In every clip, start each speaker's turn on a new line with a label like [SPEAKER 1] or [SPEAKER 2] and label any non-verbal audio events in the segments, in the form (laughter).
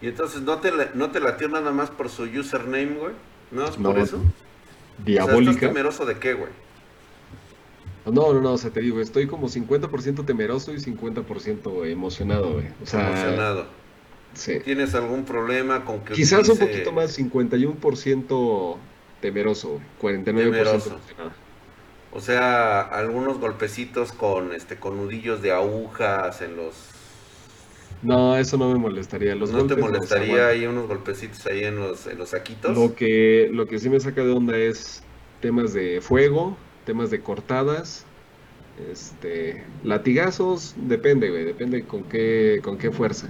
[SPEAKER 1] Y entonces no te, no te latió nada más por su username, güey. ¿No es por eso?
[SPEAKER 2] Diabólica.
[SPEAKER 1] ¿Estás temeroso de qué, güey?
[SPEAKER 2] No, no, no, o sea, te digo, estoy como 50% temeroso y 50% emocionado, güey. O sea,
[SPEAKER 1] Emocionado.
[SPEAKER 2] sí.
[SPEAKER 1] ¿Tienes algún problema con que
[SPEAKER 2] Quizás un poquito más, 51% temeroso, 49%
[SPEAKER 1] Temeroso.
[SPEAKER 2] emocionado.
[SPEAKER 1] O sea, algunos golpecitos con este con nudillos de agujas en los
[SPEAKER 2] No, eso no me molestaría. Los
[SPEAKER 1] ¿No te molestaría ahí unos golpecitos ahí en los en los saquitos?
[SPEAKER 2] Lo que, lo que sí me saca de onda es temas de fuego, temas de cortadas, este, latigazos, depende, güey, depende con qué, con qué fuerza.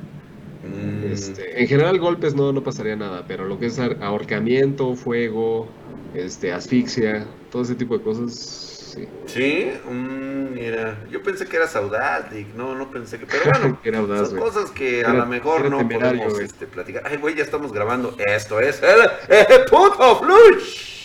[SPEAKER 1] Mm,
[SPEAKER 2] Este, en general golpes no, no pasaría nada, pero lo que es ahorcamiento, fuego, este, asfixia, todo ese tipo de cosas, sí.
[SPEAKER 1] Sí, mm, mira, yo pensé que era audaz, Dick, no, no pensé que, pero bueno, (laughs)
[SPEAKER 2] Era audaz,
[SPEAKER 1] son cosas que a lo mejor no podemos este, platicar. Ay, güey, ya estamos grabando. Esto es el, el puto flush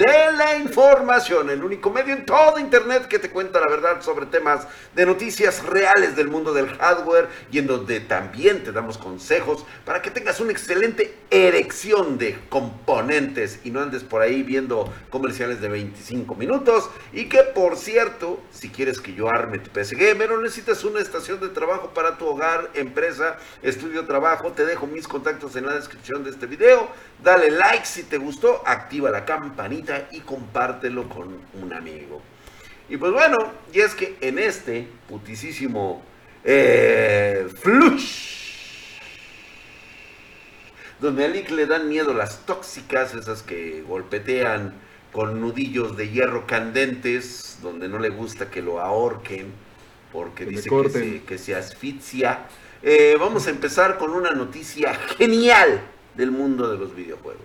[SPEAKER 1] de la información, el único medio en todo internet que te cuenta la verdad sobre temas de noticias reales del mundo del hardware y en donde también te damos consejos para que tengas una excelente erección de componentes y no andes por ahí viendo comerciales de 25 minutos y que por cierto, si quieres que yo arme tu PC Gamer o necesitas una estación de trabajo para tu hogar, empresa, estudio, trabajo, te dejo mis contactos en la descripción de este video. Dale like si te gustó, activa la campanita y compártelo con un amigo. Y pues bueno, y es que en este putisísimo eh, flush, donde a Lick le dan miedo las tóxicas, esas que golpetean con nudillos de hierro candentes, donde no le gusta que lo ahorquen, porque
[SPEAKER 2] Que
[SPEAKER 1] dice que
[SPEAKER 2] corten.
[SPEAKER 1] se, que se asfixia. Eh, vamos a empezar con una noticia genial del mundo de los videojuegos.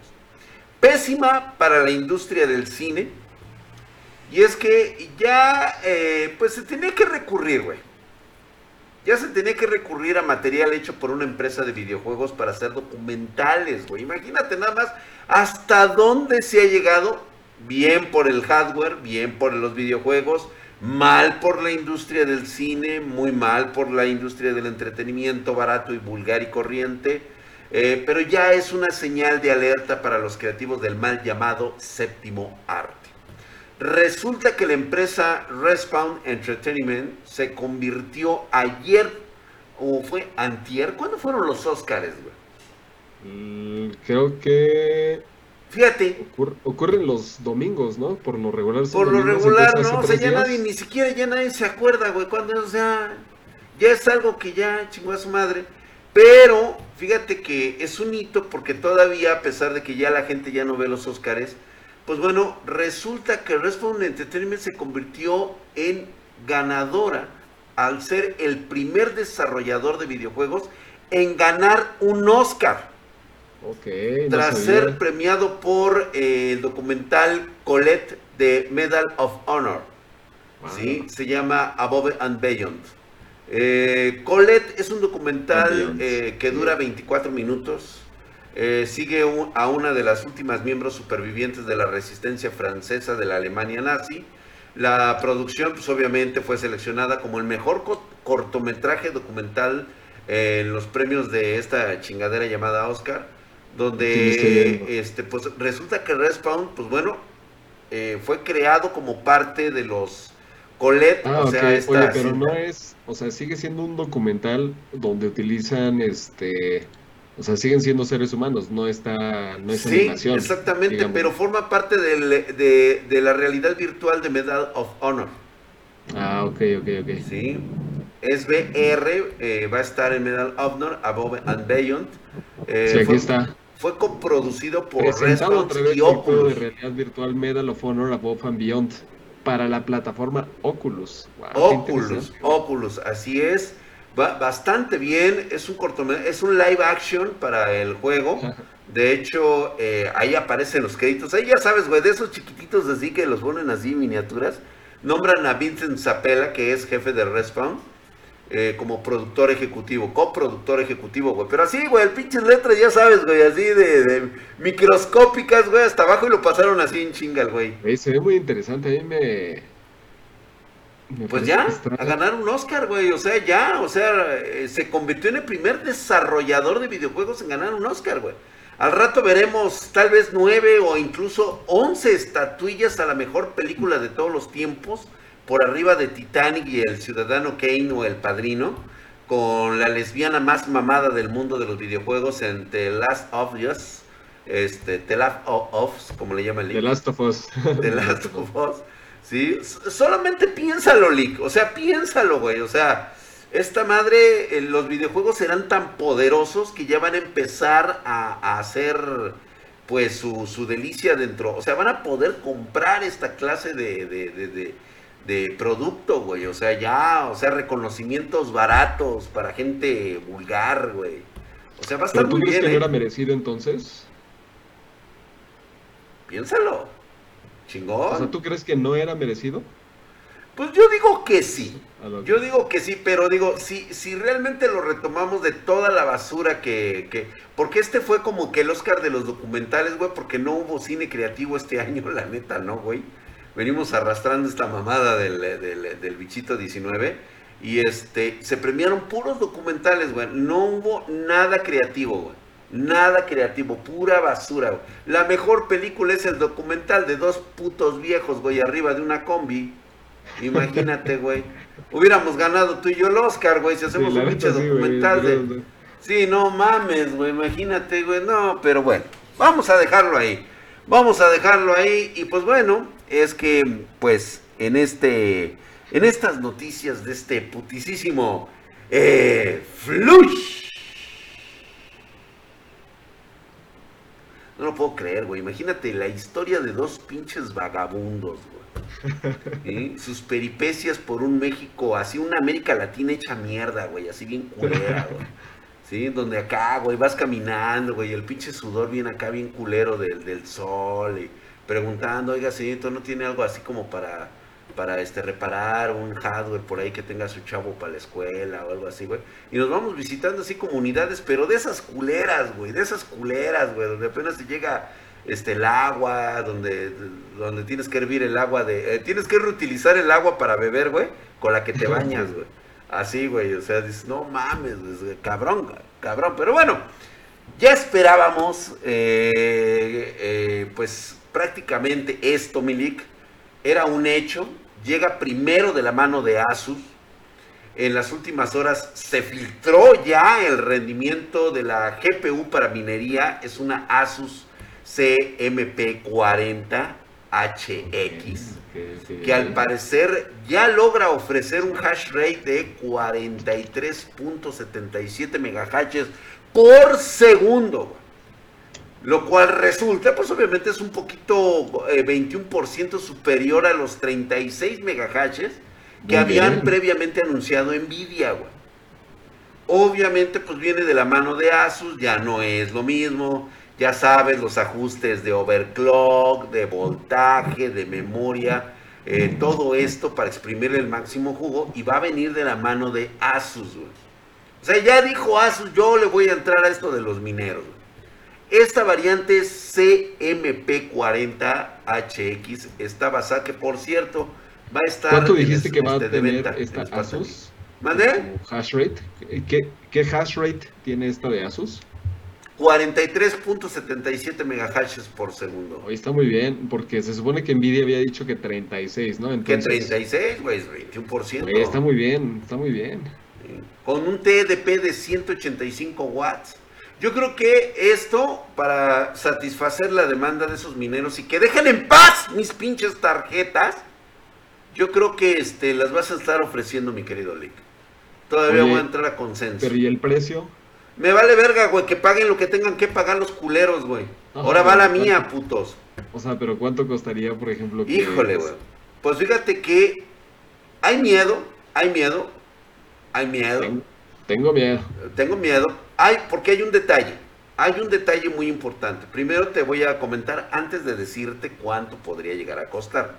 [SPEAKER 1] Pésima para la industria del cine. Y es que ya, eh, pues se tenía que recurrir, güey. Ya se tenía que recurrir a material hecho por una empresa de videojuegos para hacer documentales, güey. Imagínate nada más hasta dónde se ha llegado. Bien por el hardware, bien por los videojuegos, mal por la industria del cine, muy mal por la industria del entretenimiento barato y vulgar y corriente. Eh, pero ya es una señal de alerta para los creativos del mal llamado séptimo arte. Resulta que la empresa Respawn Entertainment se convirtió ayer, o fue antier, ¿cuándo fueron los Oscars, güey?
[SPEAKER 2] Mm, Creo que
[SPEAKER 1] Fíjate,
[SPEAKER 2] ocur- ocurren los domingos, ¿no? Por lo regular.
[SPEAKER 1] por lo regular, ¿no? O sea, ya
[SPEAKER 2] días.
[SPEAKER 1] nadie, ni siquiera ya nadie se acuerda, güey, cuando, o sea, ya es algo que ya chingó a su madre. Pero, fíjate que es un hito porque todavía, a pesar de que ya la gente ya no ve los Oscars, pues bueno, resulta que Respawn Entertainment se convirtió en ganadora al ser el primer desarrollador de videojuegos en ganar un Oscar
[SPEAKER 2] Ok, no
[SPEAKER 1] tras ser premiado por eh, el documental Colette de Medal of Honor.
[SPEAKER 2] Wow.
[SPEAKER 1] ¿sí? Se llama Above and Beyond. Eh, Colette es un documental eh, que dura 24 minutos. Eh, sigue un- a una de las últimas miembros supervivientes de la resistencia francesa de la Alemania nazi. La producción, pues obviamente, fue seleccionada como el mejor co- cortometraje documental eh, en los premios de esta chingadera llamada Oscar, donde este, pues, resulta que Respawn, pues bueno, eh, fue creado como parte de los Colette,
[SPEAKER 2] Ah,
[SPEAKER 1] o sea, esta
[SPEAKER 2] Oye, pero no es, o sea, sigue siendo un documental donde utilizan, este, o sea, siguen siendo seres humanos, no está, no es
[SPEAKER 1] Sí,
[SPEAKER 2] animación.
[SPEAKER 1] exactamente,
[SPEAKER 2] digamos.
[SPEAKER 1] pero forma parte del- de, de la realidad virtual de Medal of Honor.
[SPEAKER 2] Ah, ok, ok, ok.
[SPEAKER 1] ¿sí? Es VR, eh, va a estar en Medal of Honor, Above and Beyond. Eh,
[SPEAKER 2] Sí, aquí
[SPEAKER 1] fue,
[SPEAKER 2] está.
[SPEAKER 1] fue coproducido por Respawn
[SPEAKER 2] través
[SPEAKER 1] y
[SPEAKER 2] juego de
[SPEAKER 1] Oculus.
[SPEAKER 2] realidad virtual Medal of Honor Above and Beyond para la plataforma Oculus. Wow,
[SPEAKER 1] Oculus. Oculus, así es. Va bastante bien, es un cortometraje, es un live action para el juego. De hecho, eh, ahí aparecen los créditos. Ahí ya sabes, güey, de esos chiquititos así que los ponen así miniaturas. Nombran a Vincent Zapella, que es jefe de Respawn, eh, como productor ejecutivo, coproductor ejecutivo, güey. Pero así, güey, el pinches letras, ya sabes, güey, así de, de microscópicas, güey, hasta abajo y lo pasaron así en chinga, el güey.
[SPEAKER 2] Güey, se ve muy interesante, a mí me...
[SPEAKER 1] pues ya, a ganar un Oscar, güey. O sea, ya, o sea, eh, se convirtió en el primer desarrollador de videojuegos en ganar un Oscar, güey. Al rato veremos tal vez nueve o incluso once estatuillas a la mejor película de todos los tiempos, por arriba de Titanic y El Ciudadano Kane o El Padrino, con la lesbiana más mamada del mundo de los videojuegos en The Last of Us, este, The Last of Us, como le llama el
[SPEAKER 2] libro. The Last of Us. (laughs)
[SPEAKER 1] The Last of Us. Sí, solamente piénsalo, Lick. O sea, piénsalo, güey. O sea, esta madre, eh, los videojuegos serán tan poderosos que ya van a empezar a, hacer, pues, su, delicia dentro. O sea, van a poder comprar esta clase de, de, de, producto, güey. O sea, ya, o sea, reconocimientos baratos para gente vulgar, güey. O sea, va a estar
[SPEAKER 2] ¿Pero tú crees que no ¿eh? era merecido entonces?
[SPEAKER 1] Piénsalo. Chingón.
[SPEAKER 2] O sea, ¿tú crees que no era merecido?
[SPEAKER 1] Pues yo digo que sí. Yo digo que sí, pero digo, si, si realmente lo retomamos de toda la basura que, que... Porque este fue como que el Oscar de los documentales, güey, porque no hubo cine creativo este (laughs) año, la neta, ¿no, güey? Venimos arrastrando esta mamada del, del, del bichito 19 y este, se premiaron puros documentales, güey. No hubo nada creativo, güey. Nada creativo, pura basura. La mejor película es el documental de dos putos viejos, güey, arriba de una combi. Imagínate, (laughs) güey. Hubiéramos ganado tú y yo el Oscar, güey, si hacemos un pinche documental de... Sí, no mames, güey, imagínate, güey. No, pero bueno, vamos a dejarlo ahí. Vamos a dejarlo ahí. Y pues bueno, es que, pues, en este... En estas noticias de este putisísimo eh, flush No lo puedo creer, güey. Imagínate la historia de dos pinches vagabundos, güey. (laughs) Sus peripecias por un México, así una América Latina hecha mierda, güey. Así bien culera, güey. ¿Sí? Donde acá, güey, vas caminando, güey. El pinche sudor viene acá bien culero del, del sol. Y preguntando, oiga, señorito, ¿no tiene algo así como para para este reparar un hardware por ahí que tenga su chavo para la escuela o algo así, güey. Y nos vamos visitando así comunidades, pero de esas culeras, güey, de esas culeras, güey, donde apenas te llega este el agua, donde donde tienes que hervir el agua de eh, tienes que reutilizar el agua para beber, güey, con la que te bañas, güey. Así, güey, o sea, dices, no mames, cabrón, cabrón, pero bueno, ya esperábamos, eh, eh, pues prácticamente esto, Milik, era un hecho, llega primero de la mano de Asus. En las últimas horas se filtró ya el rendimiento de la GPU para minería. Es una Asus CMP40 HX, que al parecer ya logra ofrecer un hash rate de 43.77 MHz por segundo. Lo cual resulta, pues obviamente es un poquito, 21% eh, superior a los 36 megahashes que habían previamente anunciado Nvidia, güey. Obviamente, pues viene de la mano de Asus, ya no es lo mismo. Ya sabes, los ajustes de overclock, de voltaje, de memoria, eh, todo esto para exprimir el máximo jugo y va a venir de la mano de Asus, güey. O sea, ya dijo Asus, yo le voy a entrar a esto de los mineros. Esta variante CMP40HX está basada, que por cierto, va a estar.
[SPEAKER 2] ¿Cuánto dijiste que va a este, tener esta Asus?
[SPEAKER 1] ¿Mande?
[SPEAKER 2] Hash rate. ¿Qué, ¿Qué, hash rate tiene esta de Asus?
[SPEAKER 1] 43.77 megahashes por segundo.
[SPEAKER 2] Hoy está muy bien, porque se supone que Nvidia había dicho que 36, ¿no?
[SPEAKER 1] Entonces, que 36, güey, 21%.
[SPEAKER 2] está muy bien, está muy bien.
[SPEAKER 1] Con un TDP de 185 watts. Yo creo que esto, para satisfacer la demanda de esos mineros y que dejen en paz mis pinches tarjetas, yo creo que este, las vas a estar ofreciendo, mi querido Lick. Todavía voy a entrar a consenso.
[SPEAKER 2] Pero ¿y el precio?
[SPEAKER 1] Me vale verga, güey, que paguen lo que tengan que pagar los culeros, güey. Ahora va la mía, putos.
[SPEAKER 2] O sea, pero ¿cuánto costaría, por ejemplo?
[SPEAKER 1] Híjole, güey. Pues fíjate que hay miedo, hay miedo, hay miedo.
[SPEAKER 2] Tengo miedo.
[SPEAKER 1] Tengo miedo hay, porque hay un detalle. Hay un detalle muy importante. Primero te voy a comentar antes de decirte cuánto podría llegar a costar.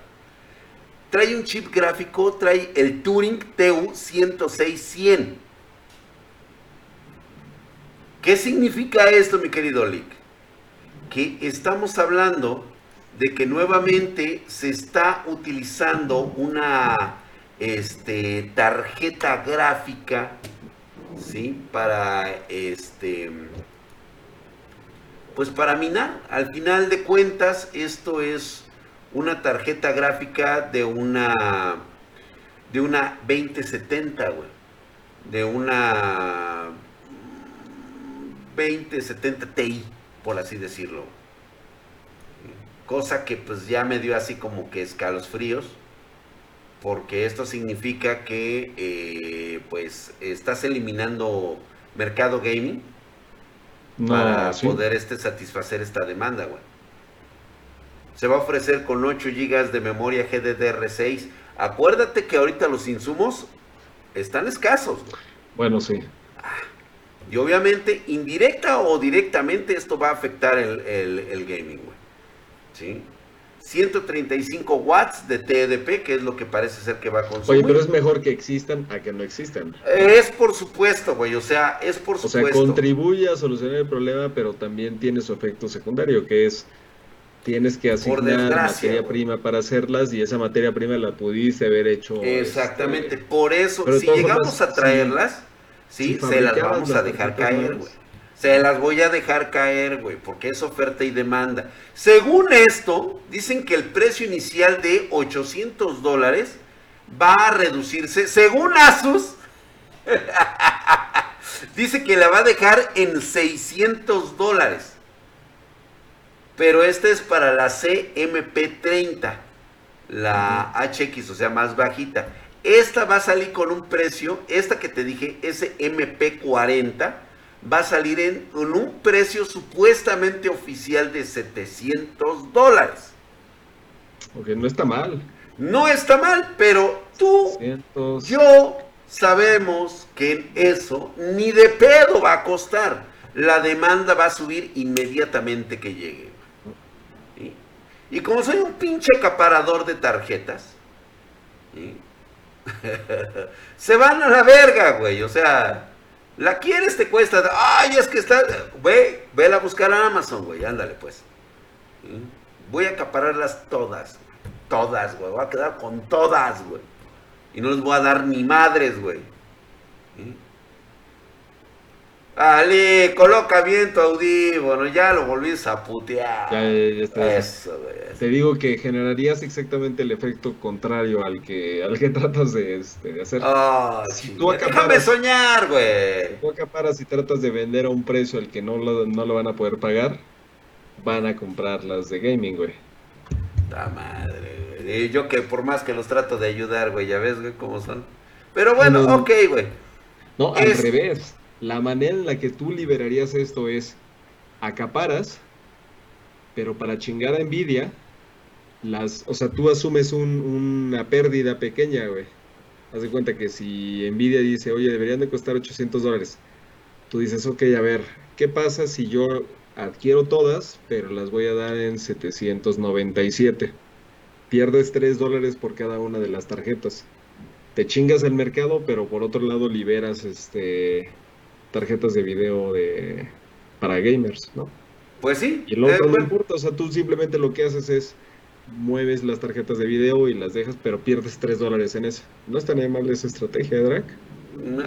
[SPEAKER 1] Trae un chip gráfico, trae el Turing TU106-100. ¿Qué significa esto, mi querido Lick? Que estamos hablando de que nuevamente se está utilizando una este, tarjeta gráfica, ¿sí? Para, este, pues para minar. Al final de cuentas, esto es una tarjeta gráfica de una, de una 2070, güey. De una 2070 Ti, por así decirlo. Cosa que pues ya me dio así como que escalos fríos porque esto significa que eh, pues estás eliminando mercado gaming para poder este, satisfacer esta demanda, güey. Se va a ofrecer con 8 GB de memoria GDDR6. Acuérdate que ahorita los insumos están escasos.
[SPEAKER 2] Bueno, sí.
[SPEAKER 1] y obviamente, indirecta o directamente, esto va a afectar el, el, el gaming, güey. ¿Sí? 135 watts de TDP, que es lo que parece ser que va a consumir.
[SPEAKER 2] Oye, pero es mejor que existan a que no existan.
[SPEAKER 1] Es por supuesto, güey, o sea, es por supuesto. O sea,
[SPEAKER 2] contribuye a solucionar el problema, pero también tiene su efecto secundario, que es tienes que asignar materia prima para hacerlas y esa materia prima la pudiste haber hecho.
[SPEAKER 1] Exactamente, este, por eso, si llegamos a traerlas, sí, se las vamos a dejar caer, güey. Se las voy a dejar caer, güey, porque es oferta y demanda. Según esto, dicen que el precio inicial de 800 dólares va a reducirse, según Asus, (laughs) dice que la va a dejar en 600 dólares. Pero esta es para la CMP30, la HX, o sea, más bajita. Esta va a salir con un precio, esta que te dije, SMP40 va a salir en, un precio supuestamente oficial de 700 dólares.
[SPEAKER 2] Ok, no está mal.
[SPEAKER 1] No está mal, pero tú, yo sabemos que eso ni de pedo va a costar. La demanda va a subir inmediatamente que llegue. Y como soy un pinche acaparador de tarjetas, (laughs) se van a la verga, güey. O sea, la quieres, te cuesta. Ay, es que está. Ve, vela a buscar a Amazon, güey. Ándale, pues. Voy a acapararlas todas. Todas, güey. Voy a quedar con todas, güey. Y no les voy a dar ni madres, güey. Ali, coloca bien tu audífono, ya lo volviste a putear. Ya, ya está.
[SPEAKER 2] Eso, Te digo que generarías exactamente el efecto contrario al que, al que (laughs) tratas de, este, de hacer.
[SPEAKER 1] Oh, si tú déjame soñar, güey.
[SPEAKER 2] Si tú acaparas y tratas de vender a un precio al que no lo, no lo van a poder pagar, van a comprar las de gaming, güey.
[SPEAKER 1] La madre, güey. Yo que por más que los trato de ayudar, güey, ya ves, güey, cómo son. Pero bueno, ok, güey.
[SPEAKER 2] No, al revés la manera en la que tú liberarías esto es acaparas, pero para chingar a Nvidia, las, o sea, tú asumes una pérdida pequeña, güey. Haz de cuenta que si Nvidia dice, oye, deberían de costar 800 dólares, tú dices, ok, a ver, ¿qué pasa si yo adquiero todas, pero las voy a dar en 797? Pierdes 3 dólares por cada una de las tarjetas. Te chingas el mercado, pero por otro lado liberas este tarjetas de video de para gamers, ¿no?
[SPEAKER 1] Pues sí.
[SPEAKER 2] Y el otro no importa, o sea, tú simplemente lo que haces es mueves las tarjetas de video y las dejas, pero pierdes 3 dólares en eso. No está ni mal esa estrategia, Drac.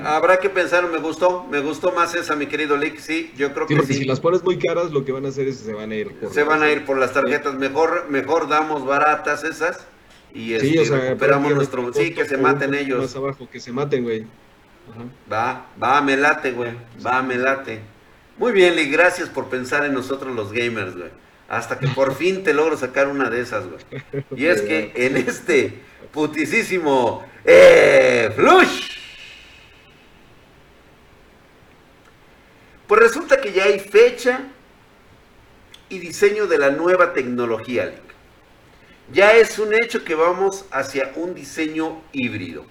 [SPEAKER 1] Habrá que pensar, me gustó, me gustó más esa, mi querido Lick, sí, yo creo que sí.
[SPEAKER 2] Si las pones muy caras, lo que van a hacer es se van a ir
[SPEAKER 1] por Se van a ir por las tarjetas, mejor, mejor damos baratas esas y este, recuperamos nuestro, sí, que se maten ellos.
[SPEAKER 2] Más abajo, que se maten, güey.
[SPEAKER 1] Va, va, me late, güey. Va, me late. Muy bien, Lee, gracias por pensar en nosotros los gamers, güey. Hasta que por fin te logro sacar una de esas, güey. Y es que (laughs) en este putisísimo eh, Flush. Pues resulta que ya hay fecha y diseño de la nueva tecnología, Link. Ya es un hecho que vamos hacia un diseño híbrido.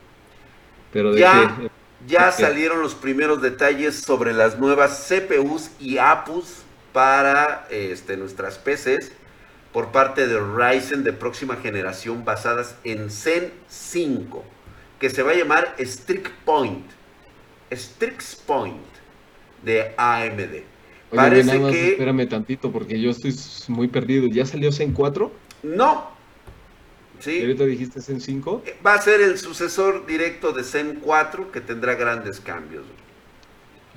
[SPEAKER 2] Pero de qué?
[SPEAKER 1] Ya salieron los primeros detalles sobre las nuevas CPUs y APUs para este, nuestras PCs por parte de Ryzen de próxima generación basadas en Zen 5, que se va a llamar Strict Point. Strix Point de AMD.
[SPEAKER 2] Parece que. Espérame tantito, porque yo estoy muy perdido. ¿Ya salió Zen 4?
[SPEAKER 1] No.
[SPEAKER 2] Sí. ahorita dijiste Zen 5.
[SPEAKER 1] Eh, va a ser el sucesor directo de Zen 4 que tendrá grandes cambios.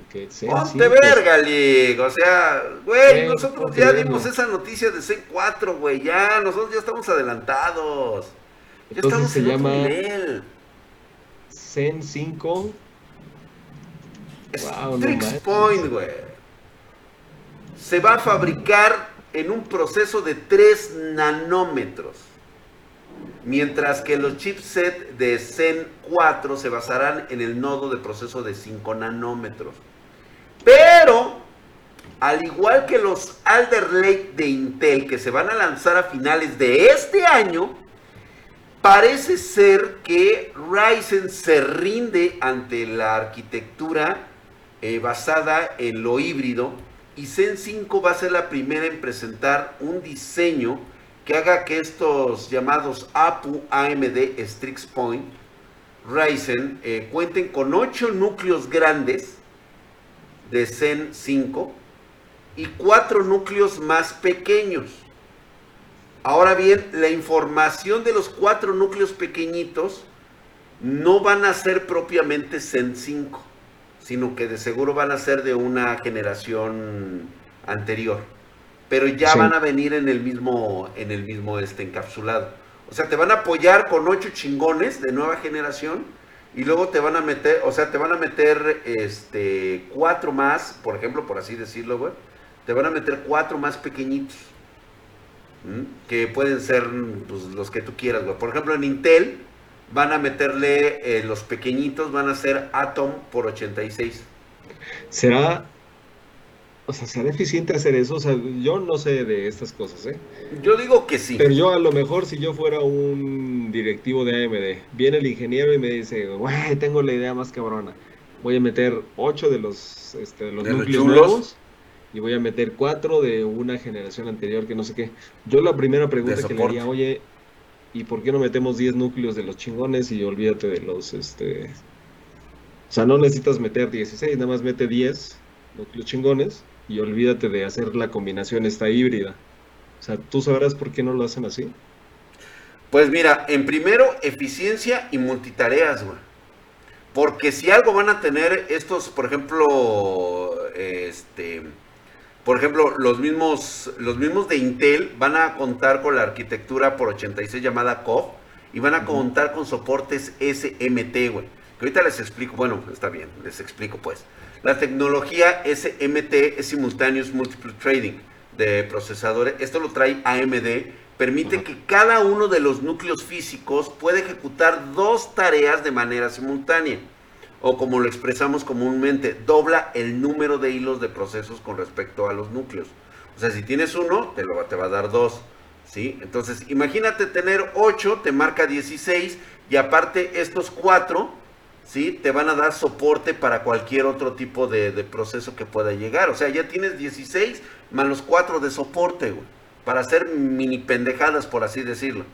[SPEAKER 1] Okay, Ponte verga, Lig. O sea, güey, nosotros ya dimos esa noticia de Zen 4, güey. Ya, nosotros ya estamos adelantados.
[SPEAKER 2] Ya estamos se en llama nivel. Zen 5.
[SPEAKER 1] Wow, Point, güey. Se va a fabricar en un proceso de 3 nanómetros. Mientras que los chipset de Zen 4 se basarán en el nodo de proceso de 5 nanómetros. Pero, al igual que los Alder Lake de Intel que se van a lanzar a finales de este año, parece ser que Ryzen se rinde ante la arquitectura eh, basada en lo híbrido y Zen 5 va a ser la primera en presentar un diseño haga que estos llamados APU AMD Strix Point Ryzen eh, cuenten con 8 núcleos grandes de Zen 5 y 4 núcleos más pequeños. Ahora bien, la información de los 4 núcleos pequeñitos no van a ser propiamente Zen 5 sino que de seguro van a ser de una generación anterior. Pero ya van a venir en el mismo, en el mismo este encapsulado. O sea, te van a apoyar con ocho chingones de nueva generación y luego te van a meter, o sea, te van a meter este cuatro más, por ejemplo, por así decirlo, güey. Te van a meter cuatro más pequeñitos. Que pueden ser pues, los que tú quieras, güey. Por ejemplo, en Intel van a meterle eh, los pequeñitos, van a ser Atom por 86.
[SPEAKER 2] ¿Será, o sea, será eficiente hacer eso? O sea, yo no sé de estas cosas, ¿eh?
[SPEAKER 1] Yo digo que sí.
[SPEAKER 2] Pero yo a lo mejor si yo fuera un directivo de AMD, viene el ingeniero y me dice, güey, tengo la idea más cabrona. Voy a meter 8 de los, este, los núcleos nuevos y voy a meter 4 de una generación anterior que no sé qué. Yo la primera pregunta que le haría, oye, ¿Y por qué no metemos 10 núcleos de los chingones y olvídate de los, este... O sea, no necesitas meter 16, nada más mete 10 núcleos chingones y olvídate de hacer la combinación esta híbrida. O sea, ¿tú sabrás por qué no lo hacen así?
[SPEAKER 1] Pues mira, en primero, eficiencia y multitareas, güey. Porque si algo van a tener estos, por ejemplo, este por ejemplo, los mismos, los mismos de Intel van a contar con la arquitectura por 86 llamada COF y van a contar con soportes SMT, güey. Que ahorita les explico, bueno, está bien, les explico pues. La tecnología SMT es Simultaneous Multiple Trading de procesadores. Esto lo trae AMD. Permite que cada uno de los núcleos físicos pueda ejecutar dos tareas de manera simultánea o como lo expresamos comúnmente, dobla el número de hilos de procesos con respecto a los núcleos. O sea, si tienes uno, te, lo, te va a dar dos. ¿sí? Entonces, imagínate tener 8, te marca 16, y aparte estos 4, ¿sí? te van a dar soporte para cualquier otro tipo de, proceso que pueda llegar. O sea, ya tienes 16 más los 4 de soporte, güey, para hacer mini pendejadas, por así decirlo.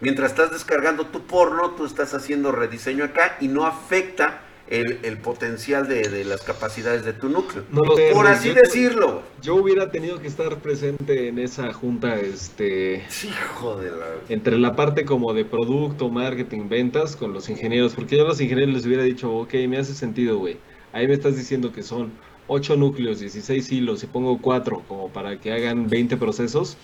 [SPEAKER 1] Mientras estás descargando tu porno, tú estás haciendo rediseño acá y no afecta el, potencial de, las capacidades de tu núcleo. por así decirlo.
[SPEAKER 2] Yo hubiera tenido que estar presente en esa junta, este...
[SPEAKER 1] Hijo de la...
[SPEAKER 2] Entre la parte como de producto, marketing, ventas con los ingenieros, porque yo a los ingenieros les hubiera dicho, ok, me hace sentido, güey. Ahí me estás diciendo que son 8 núcleos, 16 hilos, y pongo 4 como para que hagan 20 procesos.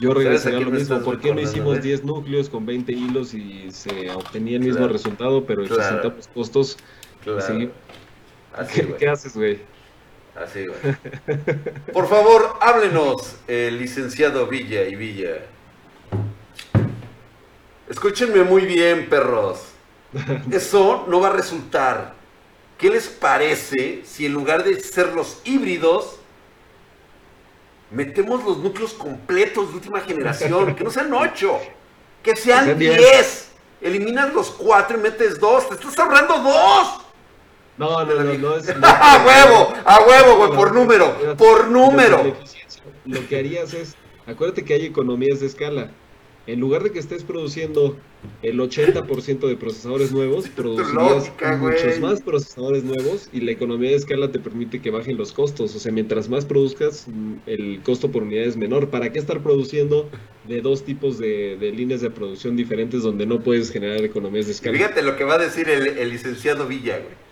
[SPEAKER 2] Yo regresaría a lo mismo. ¿Por qué no hicimos 10 núcleos con 20 hilos y se obtenía el mismo resultado, pero claro. costos ¿Qué, haces, güey?
[SPEAKER 1] Así, güey. (laughs) Por favor, háblenos, el licenciado Villa y Villa. Escúchenme muy bien, perros. (laughs) Eso no va a resultar. ¿Qué les parece si en lugar de ser los híbridos, metemos los núcleos completos de última generación? Que no sean ocho, que sean diez. Eliminas los cuatro y metes dos. Te estás ahorrando dos.
[SPEAKER 2] No, no, no, no es. (laughs)
[SPEAKER 1] ¡A huevo! ¡A huevo, güey! Por número, por número.
[SPEAKER 2] Lo que harías es, acuérdate que hay economías de escala. en lugar de que estés produciendo el 80% de procesadores nuevos, (laughs) producirías muchos más procesadores nuevos y la economía de escala te permite que bajen los costos. O sea, mientras más produzcas, el costo por unidad es menor. ¿Para qué estar produciendo de dos tipos de, líneas de producción diferentes donde no puedes generar economías de escala?
[SPEAKER 1] Fíjate lo que va a decir el, licenciado Villa, güey.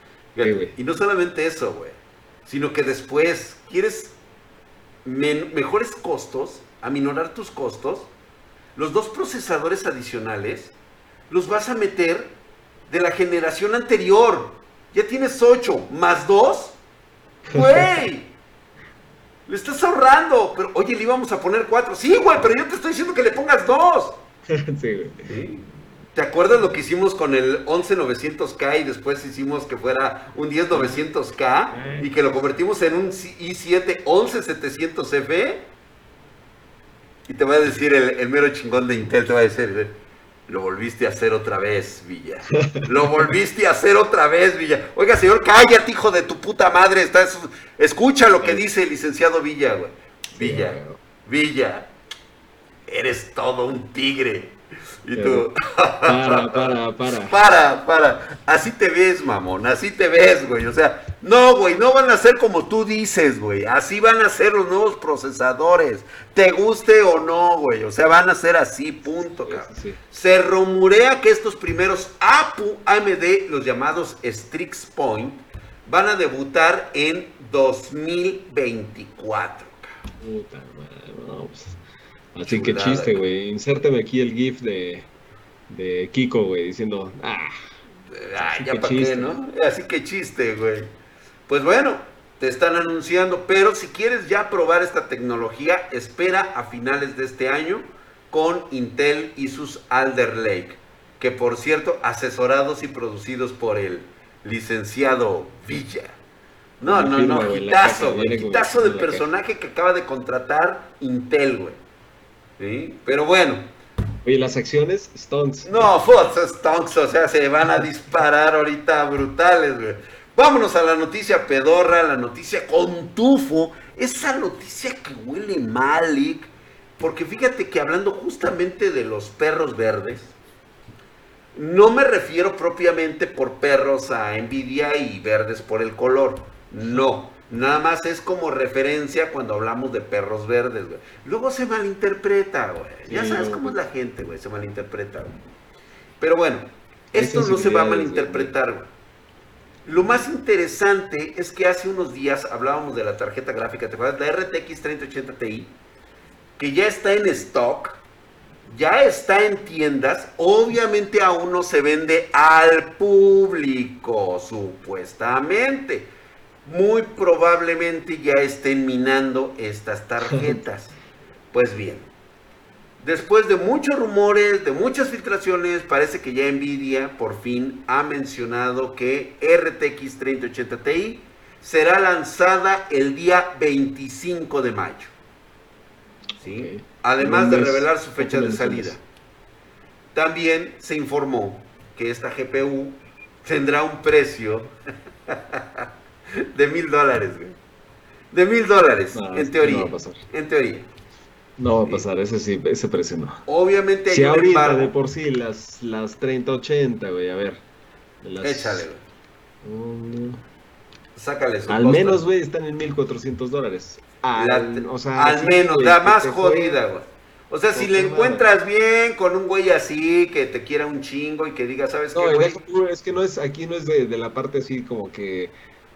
[SPEAKER 1] Y no solamente eso, güey, sino que después quieres mejores costos, aminorar tus costos los dos procesadores adicionales los vas a meter de la generación anterior. Ya tienes 8 más 2. (laughs) Güey. le estás ahorrando. Pero, oye, le íbamos a poner 4. Sí, güey, pero yo te estoy diciendo que le pongas 2. (laughs) sí, güey. ¿Te acuerdas lo que hicimos con el 11900K y después hicimos que fuera un 10900K y que lo convertimos en un i7 11700F? Y te va a decir el, mero chingón de Intel, te va a decir, lo volviste a hacer otra vez, Villa. (laughs) Lo volviste a hacer otra vez, Villa. Oiga, señor, cállate, hijo de tu puta madre. Estás, escucha lo que dice el licenciado Villa, güey. Villa, Villa, eres todo un tigre. Y tú.
[SPEAKER 2] Para, (laughs) para, para.
[SPEAKER 1] Para, para. Así te ves, mamón. Así te ves, güey. O sea, no, güey. No van a ser como tú dices, güey. Así van a ser los nuevos procesadores. Te guste o no, güey. O sea, van a ser así, punto, cabrón. Se rumorea que estos primeros APU AMD, los llamados Strix Point, van a debutar en 2024,
[SPEAKER 2] Puta madre, vamos. Así que chiste, güey. Insérteme aquí el GIF de, de Kiko, güey, diciendo, ah.
[SPEAKER 1] ah ya para qué, ¿no? Así que chiste, güey. Pues bueno, te están anunciando, pero si quieres ya probar esta tecnología, espera a finales de este año con Intel y sus Alder Lake, que por cierto, asesorados y producidos por el licenciado Villa. No, no, no, quitazo, güey, quitazo del personaje que acaba de contratar Intel, güey. ¿Sí? Pero bueno.
[SPEAKER 2] Oye, las acciones, Stonks.
[SPEAKER 1] No, Stonks, o sea, se van a disparar ahorita brutales, güey. Vámonos a la noticia pedorra, la noticia con tufo, esa noticia que huele mal, porque fíjate que hablando justamente de los perros verdes, no me refiero propiamente por perros a envidia y verdes por el color, no. Nada más es como referencia cuando hablamos de perros verdes, güey. Luego se malinterpreta, güey. ya sabes cómo es la gente, güey. Se malinterpreta, güey. Pero bueno, esto no se va a malinterpretar, güey. Lo más interesante es que hace unos días hablábamos de la tarjeta gráfica, ¿te acuerdas? La RTX 3080 Ti, que ya está en stock, ya está en tiendas, obviamente aún no se vende al público, supuestamente muy probablemente ya estén minando estas tarjetas. Pues bien, después de muchos rumores, de muchas filtraciones, parece que ya Nvidia por fin ha mencionado que RTX 3080 Ti será lanzada el día 25 de mayo. ¿Sí? Además de revelar su fecha de salida. También se informó que esta GPU tendrá un precio (laughs) de mil dólares, güey. De mil dólares, en teoría. No va a pasar. En teoría.
[SPEAKER 2] No va a pasar, ese sí, ese precio no.
[SPEAKER 1] Obviamente
[SPEAKER 2] hay si ahorita de por sí las, las 3080, güey, a ver.
[SPEAKER 1] Échale, güey. Sácale
[SPEAKER 2] Al menos, güey, están en 1400 dólares.
[SPEAKER 1] Al, o sea, al menos, la más jodida, güey. O sea, si le encuentras bien con un güey así, que te quiera un chingo y que diga, ¿sabes qué,
[SPEAKER 2] güey? Es que no es, aquí no es de, de la parte así como que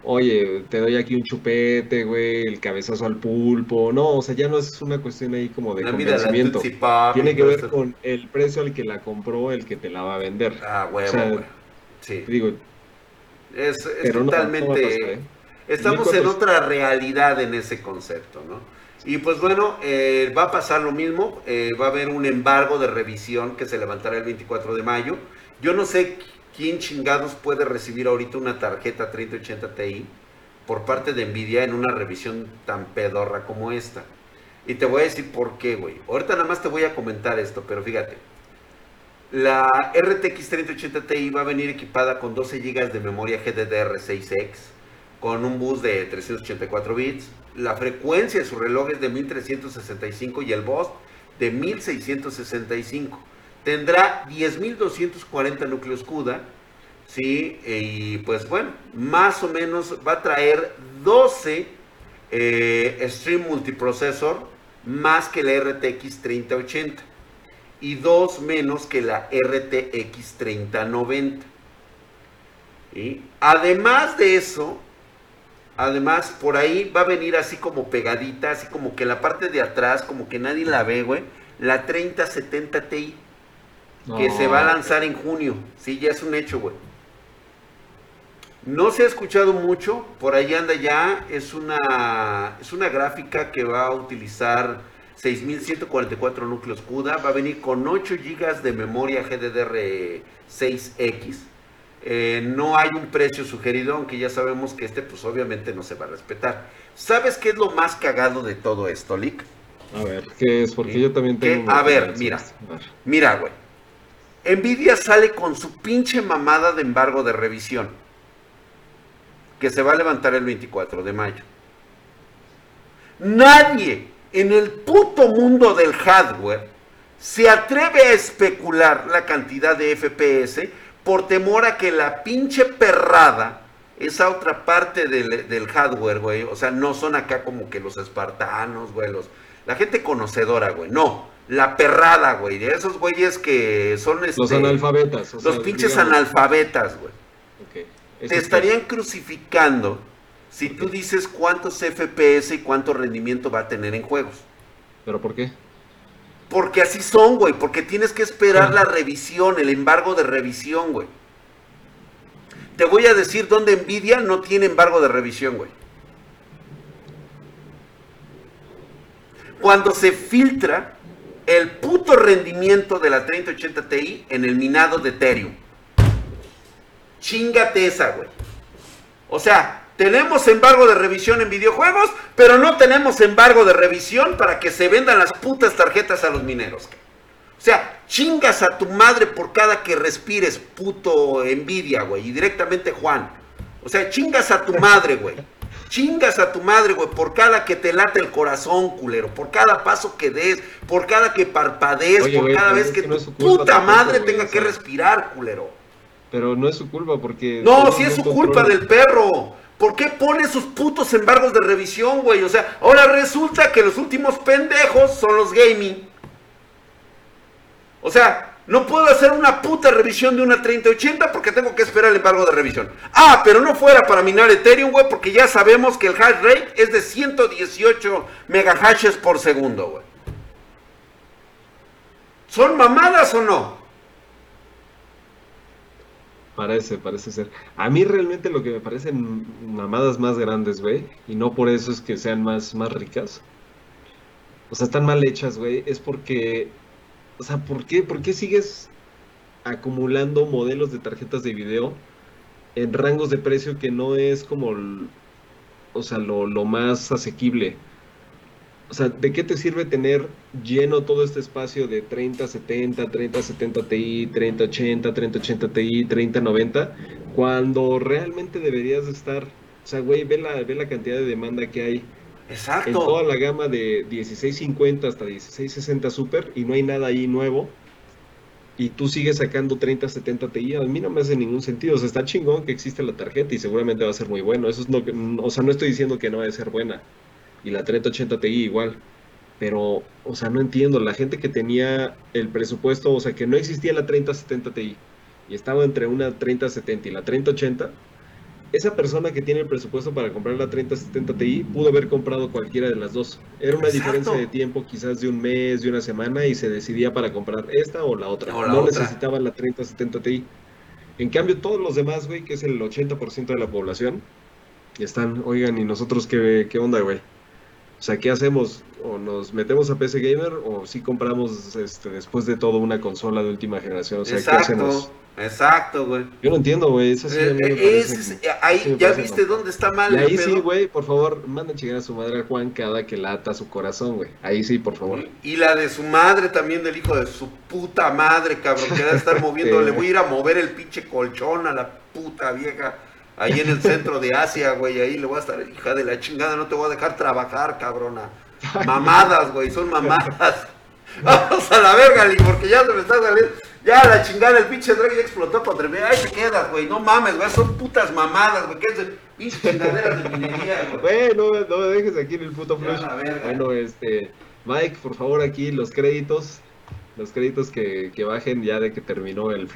[SPEAKER 2] oye, te doy aquí un chupete, güey, el cabezazo al pulpo. No, o sea, ya no es una cuestión ahí como de convencimiento. Tiene que ver con el precio al que la compró, el que te la va a vender.
[SPEAKER 1] Ah, güey, güey. Sí.
[SPEAKER 2] Digo,
[SPEAKER 1] es, totalmente... ¿eh? Estamos en otra realidad en ese concepto, ¿no? Y pues bueno, eh, va a pasar lo mismo, eh, va a haber un embargo de revisión que se levantará el 24 de mayo. Yo no sé ¿quién chingados puede recibir ahorita una tarjeta 3080 Ti por parte de Nvidia en una revisión tan pedorra como esta? Y te voy a decir por qué, güey. Ahorita nada más te voy a comentar esto, pero fíjate. La RTX 3080 Ti va a venir equipada con 12 GB de memoria GDDR6X, con un bus de 384 bits. La frecuencia de su reloj es de 1365 y el bus de 1665. Tendrá 10.240 núcleos CUDA, ¿sí? Y pues bueno, más o menos va a traer 12 eh, Stream Multiprocessor más que la RTX 3080 y 2 menos que la RTX 3090. y Además de eso, además por ahí va a venir así como pegadita, así como que la parte de atrás, como que nadie la ve, güey, la 3070 Ti, que se va a lanzar en junio. Sí, ya es un hecho, güey. No se ha escuchado mucho, por ahí anda ya, es una, es una gráfica que va a utilizar 6144 núcleos CUDA, va a venir con 8 GB de memoria GDDR6X. Eh, no hay un precio sugerido, aunque ya sabemos que este pues obviamente no se va a respetar. ¿Sabes qué es lo más cagado de todo esto, Lick?
[SPEAKER 2] A ver, ¿qué es? Porque yo también tengo...
[SPEAKER 1] A ver, mira, mira, güey. Nvidia sale con su pinche mamada de embargo de revisión que se va a levantar el 24 de mayo. Nadie en el puto mundo del hardware se atreve a especular la cantidad de FPS por temor a que la pinche perrada, esa otra parte del, hardware, güey, o sea, no son acá como que los espartanos, güey, la gente conocedora, güey, no. La perrada, güey, de esos güeyes que son...
[SPEAKER 2] los este, analfabetas.
[SPEAKER 1] los pinches analfabetas, güey te estarían crucificando si tú dices cuántos FPS y cuánto rendimiento va a tener en juegos.
[SPEAKER 2] ¿Pero por qué?
[SPEAKER 1] Porque así son, güey. Porque tienes que esperar la revisión, el embargo de revisión, güey. Te voy a decir dónde Nvidia no tiene embargo de revisión, güey. Cuando se filtra el puto rendimiento de la 3080 Ti en el minado de Ethereum. Chingate esa, güey. O sea, tenemos embargo de revisión en videojuegos, pero no tenemos embargo de revisión para que se vendan las putas tarjetas a los mineros. O sea, chingas a tu madre por cada que respires, puto envidia, güey. Y directamente Juan. O sea, chingas a tu madre, güey. Chingas a tu madre, güey, por cada que te late el corazón, culero. Por cada paso que des, por cada que parpadees, por cada vez que, tu puta madre tenga que respirar, culero.
[SPEAKER 2] Pero no es su culpa porque...
[SPEAKER 1] No, sí es su culpa del perro. ¿Por qué pone sus putos embargos de revisión, güey? O sea, ahora resulta que los últimos pendejos son los gaming. O sea, no puedo hacer una puta revisión de una 3080 porque tengo que esperar el embargo de revisión. Ah, pero no fuera para minar Ethereum, güey, porque ya sabemos que el hash rate es de 118 megahashes por segundo, güey. ¿Son mamadas o no?
[SPEAKER 2] Parece, parece ser. A mí realmente lo que me parecen mamadas más grandes, güey, y no por eso es que sean más, más ricas. O sea, están mal hechas, güey, es porque... O sea, ¿por qué, ¿por qué sigues acumulando modelos de tarjetas de video en rangos de precio que no es como... o sea, lo, lo más asequible? O sea, ¿de qué te sirve tener lleno todo este espacio de 3070, 3070 Ti, 3080, 3080 Ti, 3090, cuando realmente deberías estar, o sea, güey, ve la, ve la cantidad de demanda que hay
[SPEAKER 1] Exacto.
[SPEAKER 2] en toda la gama de 1650 hasta 1660 Super y no hay nada ahí nuevo. Y tú sigues sacando 3070 Ti, a mí no me hace ningún sentido. O sea, está chingón que existe la tarjeta y seguramente va a ser muy bueno. Eso es no, o sea, no estoy diciendo que no va a ser buena y la 3080 Ti igual. Pero, o sea, no entiendo, la gente que tenía el presupuesto, o sea, que no existía la 3070 Ti y estaba entre una 3070 y la 3080, esa persona que tiene el presupuesto para comprar la 3070 Ti pudo haber comprado cualquiera de las dos. Era una diferencia de tiempo quizás de un mes, de una semana y se decidía para comprar esta o la otra. no necesitaba la 3070 Ti. En cambio, todos los demás, güey, que es el 80% de la población, están, oigan, ¿y nosotros qué, qué onda, güey? O sea, ¿qué hacemos? ¿O nos metemos a PC Gamer o si compramos este, después de todo una consola de última generación? O sea,
[SPEAKER 1] exacto, ¿qué hacemos? Exacto, güey.
[SPEAKER 2] Yo no entiendo, güey.
[SPEAKER 1] Es así, eh, ahí ya viste dónde está mal.
[SPEAKER 2] Y ahí sí, güey, por favor, manden chingar a su madre a Juan cada que lata su corazón, güey. Ahí sí, por favor.
[SPEAKER 1] Y, la de su madre también, del hijo de su puta madre, cabrón, que debe estar (laughs) moviendo. Le voy a ir a mover el pinche colchón a la puta vieja ahí en el centro de Asia, güey, ahí le voy a estar, hija de la chingada, no te voy a dejar trabajar, cabrona. Mamadas, güey, son mamadas. (laughs) Vamos a la verga, Lee, porque ya se me está saliendo. Ya la chingada, el pinche drag ya explotó contra mí. Ahí te quedas, güey. No mames, güey. Son putas mamadas, güey. ¿Qué es de pinche chingaderas de minería, güey?
[SPEAKER 2] Bueno, no me dejes aquí en el puto flush.
[SPEAKER 1] verga.
[SPEAKER 2] Bueno, este, Mike, por favor, aquí los créditos. Los créditos que, que bajen ya de que terminó el flush.